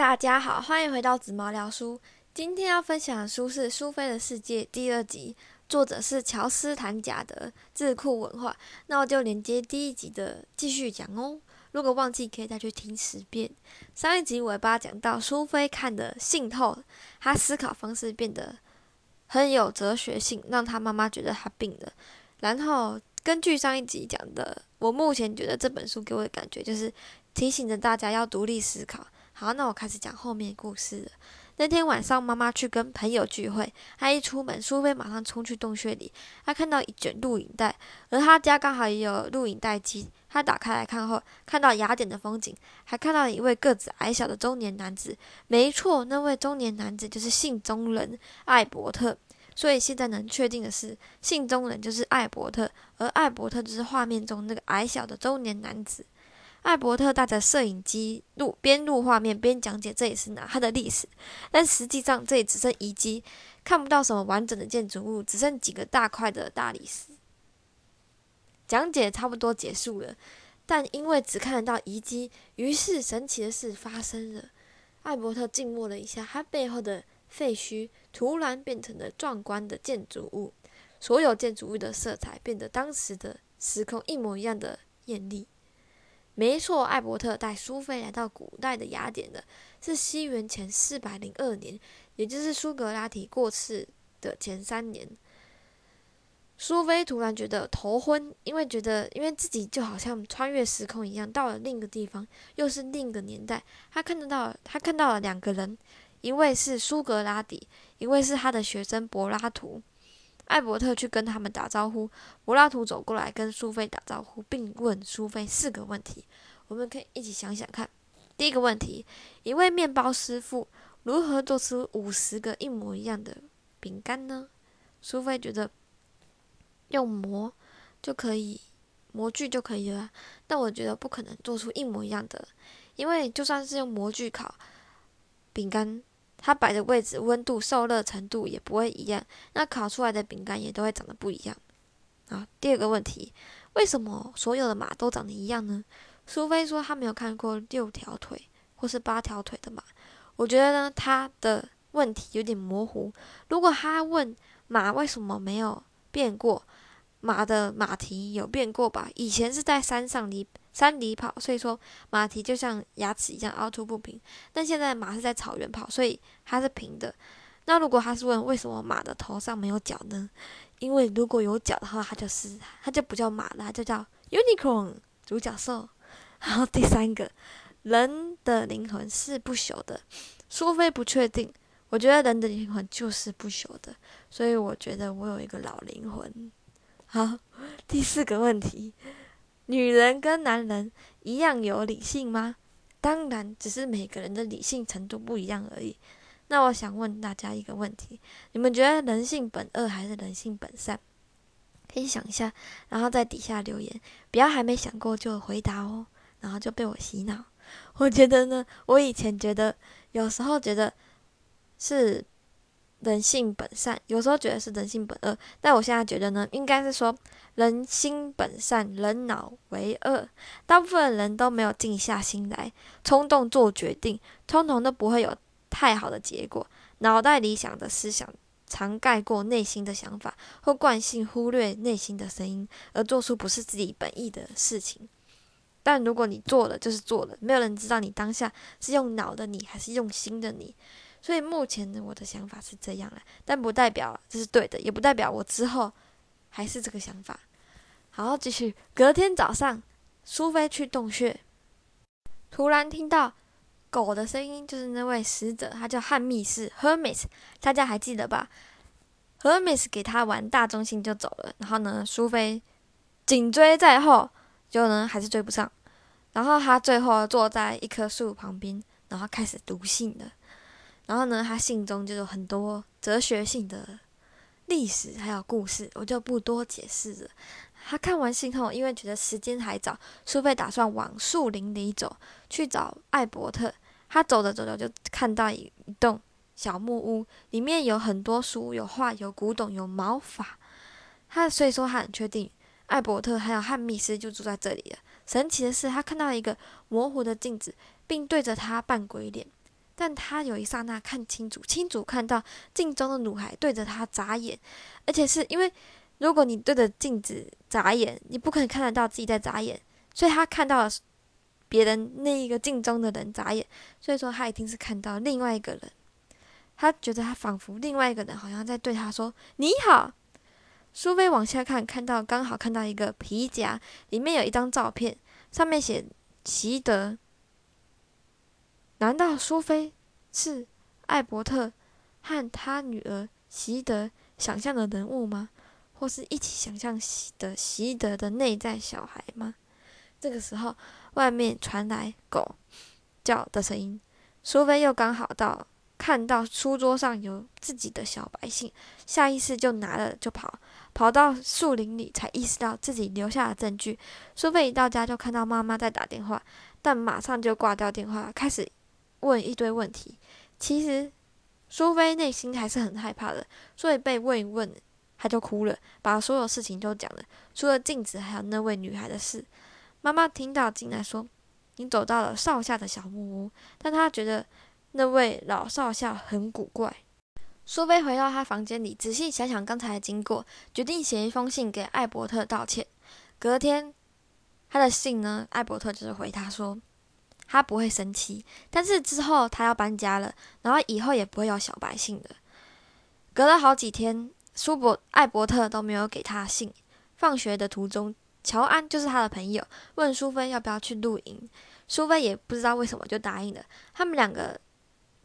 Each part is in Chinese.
大家好，欢迎回到紫毛聊书。今天要分享的书是《苏菲的世界》第二集，作者是乔斯坦贾德，智库文化。那我就连接第一集的继续讲哦。如果忘记，可以再去听十遍。上一集尾巴讲到苏菲看的信透，她思考方式变得很有哲学性，让她妈妈觉得她病了。然后根据上一集讲的，我目前觉得这本书给我的感觉就是提醒着大家要独立思考。好，那我开始讲后面故事了。那天晚上，妈妈去跟朋友聚会，她一出门，苏菲马上冲去洞穴里。她看到一卷录影带，而她家刚好也有录影带机。她打开来看后，看到雅典的风景，还看到一位个子矮小的中年男子。没错，那位中年男子就是信中人艾伯特。所以现在能确定的是，信中人就是艾伯特，而艾伯特就是画面中那个矮小的中年男子。艾伯特带着摄影机录，边录画面边讲解这里是哪，它的历史。但实际上这里只剩遗迹，看不到什么完整的建筑物，只剩几个大块的大理石。讲解差不多结束了，但因为只看得到遗迹，于是神奇的事发生了。艾伯特静默了一下，他背后的废墟突然变成了壮观的建筑物，所有建筑物的色彩变得当时的时空一模一样的艳丽。没错，艾伯特带苏菲来到古代的雅典的，是西元前四百零二年，也就是苏格拉底过世的前三年。苏菲突然觉得头昏，因为觉得因为自己就好像穿越时空一样，到了另一个地方，又是另一个年代。他看得到，他看到了两个人，一位是苏格拉底，一位是他的学生柏拉图。艾伯特去跟他们打招呼，柏拉图走过来跟苏菲打招呼，并问苏菲四个问题。我们可以一起想想看。第一个问题：一位面包师傅如何做出五十个一模一样的饼干呢？苏菲觉得用模就可以，模具就可以了。但我觉得不可能做出一模一样的，因为就算是用模具烤饼干。它摆的位置、温度、受热程度也不会一样，那烤出来的饼干也都会长得不一样。啊，第二个问题，为什么所有的马都长得一样呢？苏菲说她没有看过六条腿或是八条腿的马。我觉得呢，他的问题有点模糊。如果他问马为什么没有变过，马的马蹄有变过吧？以前是在山上离。山里跑，所以说马蹄就像牙齿一样凹凸不平。但现在马是在草原跑，所以它是平的。那如果他是问为什么马的头上没有角呢？因为如果有角的话，它就是它就不叫马了，它就叫 unicorn 独角兽。然后第三个，人的灵魂是不朽的。苏菲不确定，我觉得人的灵魂就是不朽的，所以我觉得我有一个老灵魂。好，第四个问题。女人跟男人一样有理性吗？当然，只是每个人的理性程度不一样而已。那我想问大家一个问题：你们觉得人性本恶还是人性本善？可以想一下，然后在底下留言。不要还没想过就回答哦，然后就被我洗脑。我觉得呢，我以前觉得，有时候觉得是。人性本善，有时候觉得是人性本恶，但我现在觉得呢，应该是说人心本善，人脑为恶。大部分人都没有静下心来，冲动做决定，通常都不会有太好的结果。脑袋里想的思想常盖过内心的想法，或惯性忽略内心的声音，而做出不是自己本意的事情。但如果你做了，就是做了，没有人知道你当下是用脑的你，还是用心的你。所以目前呢，我的想法是这样了，但不代表这是对的，也不代表我之后还是这个想法。好，继续。隔天早上，苏菲去洞穴，突然听到狗的声音，就是那位使者，他叫汉密斯 （Hermes），大家还记得吧？Hermes 给他玩大中心就走了，然后呢，苏菲紧追在后，就呢还是追不上，然后他最后坐在一棵树旁边，然后开始读信了。然后呢，他信中就有很多哲学性的历史还有故事，我就不多解释了。他看完信后，因为觉得时间还早，苏菲打算往树林里走，去找艾伯特。他走着走着，就看到一栋小木屋，里面有很多书，有画，有古董，有毛发。他所以说他很确定，艾伯特还有汉密斯就住在这里了。神奇的是，他看到一个模糊的镜子，并对着他扮鬼脸。但他有一刹那看清楚，清楚看到镜中的女孩对着他眨眼，而且是因为如果你对着镜子眨眼，你不可能看得到自己在眨眼，所以他看到了别人那一个镜中的人眨眼，所以说他一定是看到另外一个人。他觉得他仿佛另外一个人好像在对他说：“你好。”苏菲往下看，看到刚好看到一个皮夹，里面有一张照片，上面写“习德”。难道苏菲是艾伯特和他女儿习德想象的人物吗？或是一起想象的习德的内在小孩吗？这个时候，外面传来狗叫的声音，苏菲又刚好到。看到书桌上有自己的小白信，下意识就拿了就跑，跑到树林里才意识到自己留下了证据。苏菲一到家就看到妈妈在打电话，但马上就挂掉电话，开始问一堆问题。其实苏菲内心还是很害怕的，所以被问一问，她就哭了，把所有事情都讲了，除了镜子还有那位女孩的事。妈妈听到进来说：“你走到了少校的小木屋。”但她觉得。那位老少校很古怪。苏菲回到她房间里，仔细想想刚才的经过，决定写一封信给艾伯特道歉。隔天，他的信呢，艾伯特就是回他说，他不会生气，但是之后他要搬家了，然后以后也不会有小白信了。隔了好几天，苏伯艾伯特都没有给他信。放学的途中，乔安就是他的朋友，问苏菲要不要去露营，苏菲也不知道为什么就答应了。他们两个。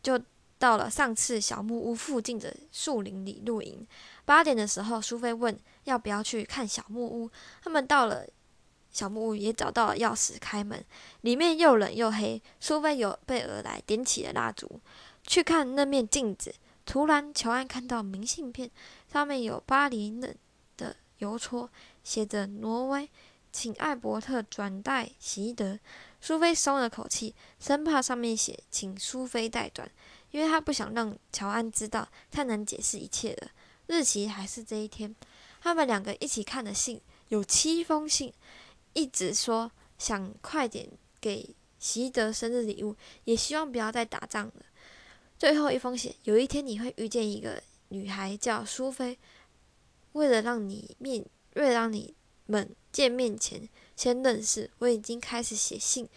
就到了上次小木屋附近的树林里露营。八点的时候，苏菲问要不要去看小木屋。他们到了小木屋，也找到了钥匙开门。里面又冷又黑。苏菲有备而来，点起了蜡烛，去看那面镜子。突然，乔安看到明信片，上面有巴黎人的邮戳，写着“挪威，请艾伯特转带席德”。苏菲松了口气，生怕上面写“请苏菲代转”，因为她不想让乔安知道，太难解释一切了。日期还是这一天，他们两个一起看的信有七封信，一直说想快点给习德生日礼物，也希望不要再打仗了。最后一封写：有一天你会遇见一个女孩叫苏菲，为了让你面，为了让你们见面前。先认识，我已经开始写信，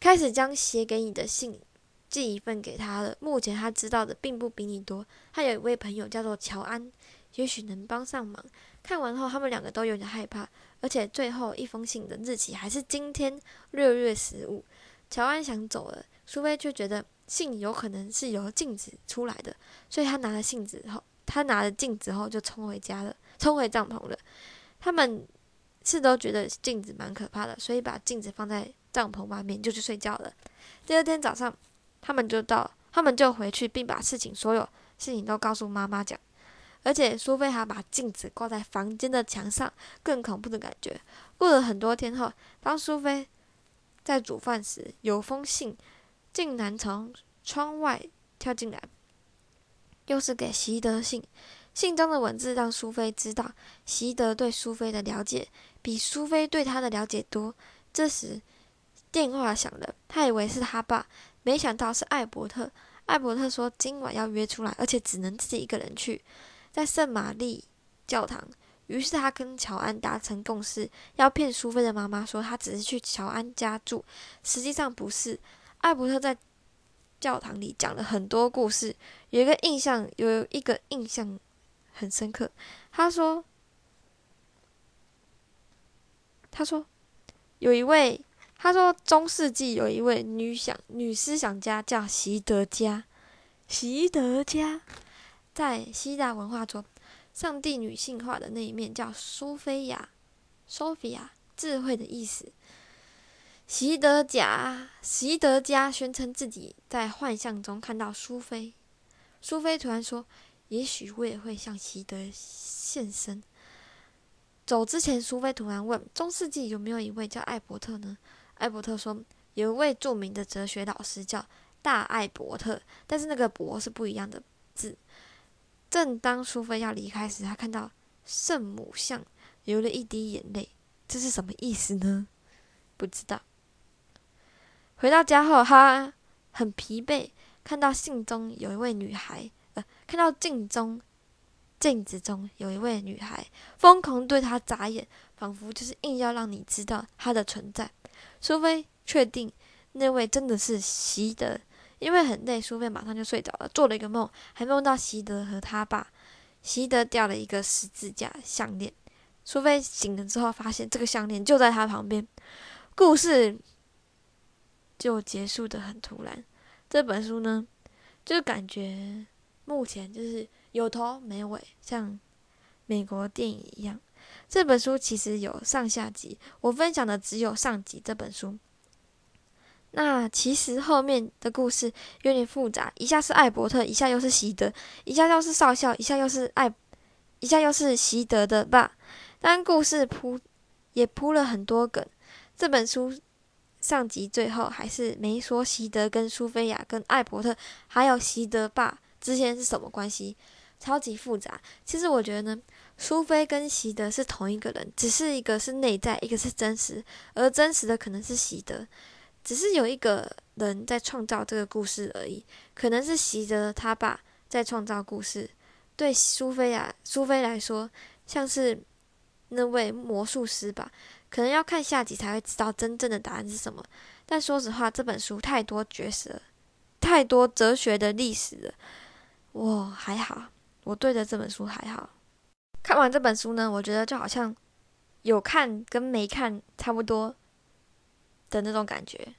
开始将写给你的信寄一份给他了。目前他知道的并不比你多。他有一位朋友叫做乔安，也许能帮上忙。看完后，他们两个都有点害怕，而且最后一封信的日期还是今天六月十五。乔安想走了，苏菲却觉得信有可能是由镜子出来的，所以他拿了信纸后，他拿了镜子后就冲回家了，冲回帐篷了。他们。是都觉得镜子蛮可怕的，所以把镜子放在帐篷外面就去睡觉了。第二天早上，他们就到，他们就回去，并把事情所有事情都告诉妈妈讲。而且苏菲还把镜子挂在房间的墙上。更恐怖的感觉，过了很多天后，当苏菲在煮饭时，有封信竟然从窗外跳进来，又是给习德信。信中的文字让苏菲知道，习德对苏菲的了解比苏菲对他的了解多。这时，电话响了，他以为是他爸，没想到是艾伯特。艾伯特说今晚要约出来，而且只能自己一个人去，在圣玛丽教堂。于是他跟乔安达成共识，要骗苏菲的妈妈说他只是去乔安家住，实际上不是。艾伯特在教堂里讲了很多故事，有一个印象，有一个印象。很深刻，他说：“他说有一位，他说中世纪有一位女想女思想家叫席德加，席德加在希腊文化中，上帝女性化的那一面叫苏菲亚，Sophia 智慧的意思。席德加，席德加宣称自己在幻象中看到苏菲，苏菲突然说。”也许我也会向习德现身。走之前，苏菲突然问：“中世纪有没有一位叫艾伯特呢？”艾伯特说：“有一位著名的哲学老师叫大艾伯特，但是那个‘伯’是不一样的字。”正当苏菲要离开时，他看到圣母像，流了一滴眼泪。这是什么意思呢？不知道。回到家后，她很疲惫，看到信中有一位女孩，呃，看到镜中镜子中有一位女孩，疯狂对她眨眼，仿佛就是硬要让你知道她的存在。苏菲确定那位真的是席德，因为很累，苏菲马上就睡着了，做了一个梦，还梦到席德和他爸。席德掉了一个十字架项链，苏菲醒了之后，发现这个项链就在他旁边。故事就结束的很突然。这本书呢，就感觉目前就是有头没尾，像美国电影一样。这本书其实有上下集，我分享的只有上集这本书。那其实后面的故事有点复杂，一下是艾伯特，一下又是席德，一下又是少校，一下又是艾，一下又是席德的爸。但故事铺也铺了很多梗。这本书上集最后还是没说席德跟苏菲亚、跟艾伯特还有席德爸之间是什么关系，超级复杂。其实我觉得呢，苏菲跟席德是同一个人，只是一个是内在，一个是真实，而真实的可能是席德，只是有一个人在创造这个故事而已，可能是席德他爸在创造故事。对苏菲亚、苏菲来说，像是那位魔术师吧。可能要看下集才会知道真正的答案是什么。但说实话，这本书太多角色，太多哲学的历史了。我还好，我对着这本书还好。看完这本书呢，我觉得就好像有看跟没看差不多的那种感觉。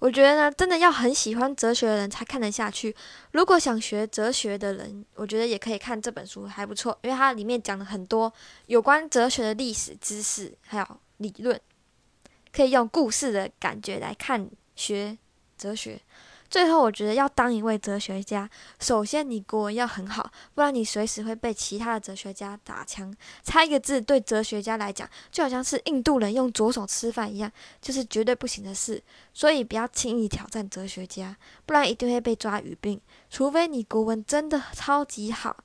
我觉得呢，真的要很喜欢哲学的人才看得下去。如果想学哲学的人，我觉得也可以看这本书，还不错，因为它里面讲了很多有关哲学的历史知识，还有理论，可以用故事的感觉来看学哲学。最后，我觉得要当一位哲学家，首先你国文要很好，不然你随时会被其他的哲学家打枪。差一个字对哲学家来讲，就好像是印度人用左手吃饭一样，就是绝对不行的事。所以不要轻易挑战哲学家，不然一定会被抓语病。除非你国文真的超级好，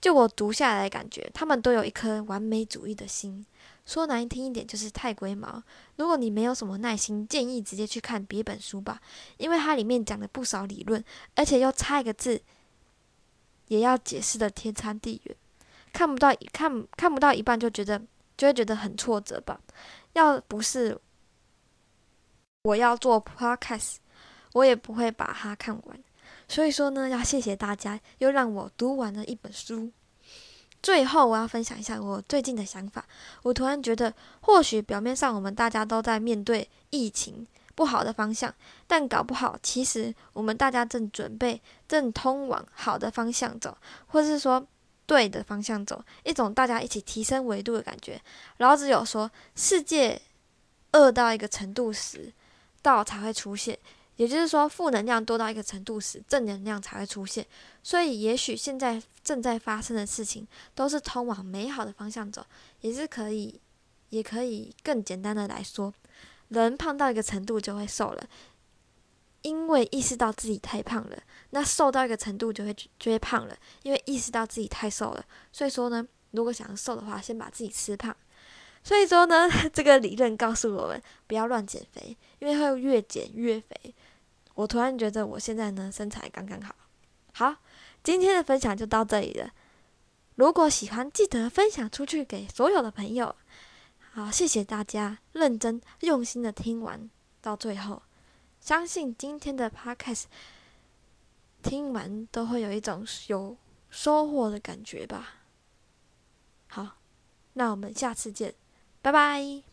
就我读下来的感觉，他们都有一颗完美主义的心。说难听一点，就是太龟毛。如果你没有什么耐心，建议直接去看别本书吧，因为它里面讲了不少理论，而且又差一个字，也要解释的天差地远。看不到看看不到一半就觉得就会觉得很挫折吧。要不是我要做 podcast，我也不会把它看完。所以说呢，要谢谢大家，又让我读完了一本书。最后，我要分享一下我最近的想法。我突然觉得，或许表面上我们大家都在面对疫情不好的方向，但搞不好，其实我们大家正准备正通往好的方向走，或是说对的方向走，一种大家一起提升维度的感觉。老子有说，世界恶到一个程度时，道才会出现。也就是说，负能量多到一个程度时，正能量才会出现。所以，也许现在正在发生的事情都是通往美好的方向走，也是可以，也可以更简单的来说，人胖到一个程度就会瘦了，因为意识到自己太胖了；那瘦到一个程度就会就会胖了，因为意识到自己太瘦了。所以说呢，如果想要瘦的话，先把自己吃胖。所以说呢，这个理论告诉我们不要乱减肥，因为会越减越肥。我突然觉得我现在呢身材刚刚好，好，今天的分享就到这里了。如果喜欢，记得分享出去给所有的朋友。好，谢谢大家认真用心的听完到最后，相信今天的 podcast 听完都会有一种有收获的感觉吧。好，那我们下次见，拜拜。